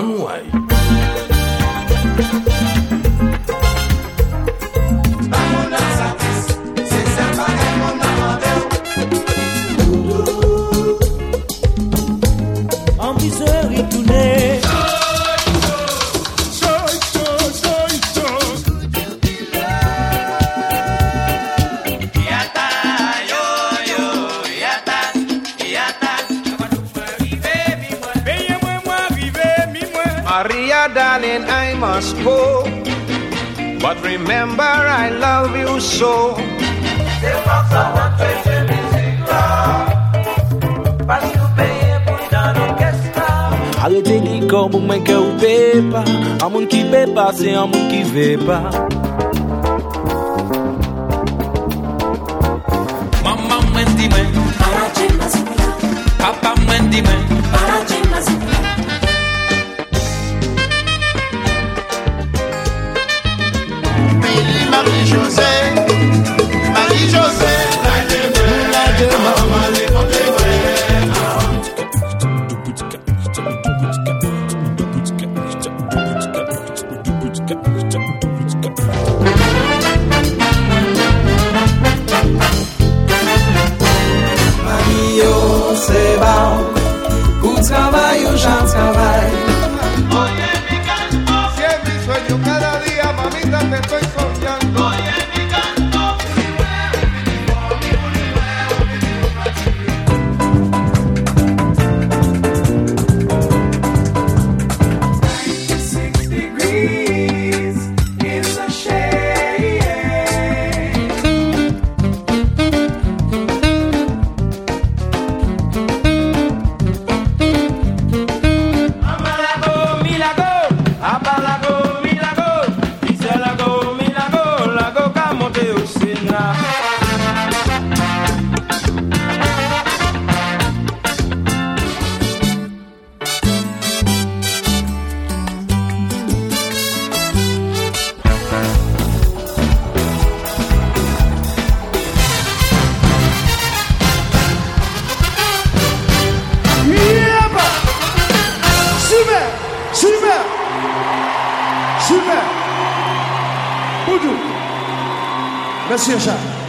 Anouay. Darling, I must go. But remember, I love you so. Arrete li kor pou mwen ke ou pe pa An moun ki pe pa, se an moun ki ve pa Mama mwen di men Papa mwen di men Marie-José, Vai se.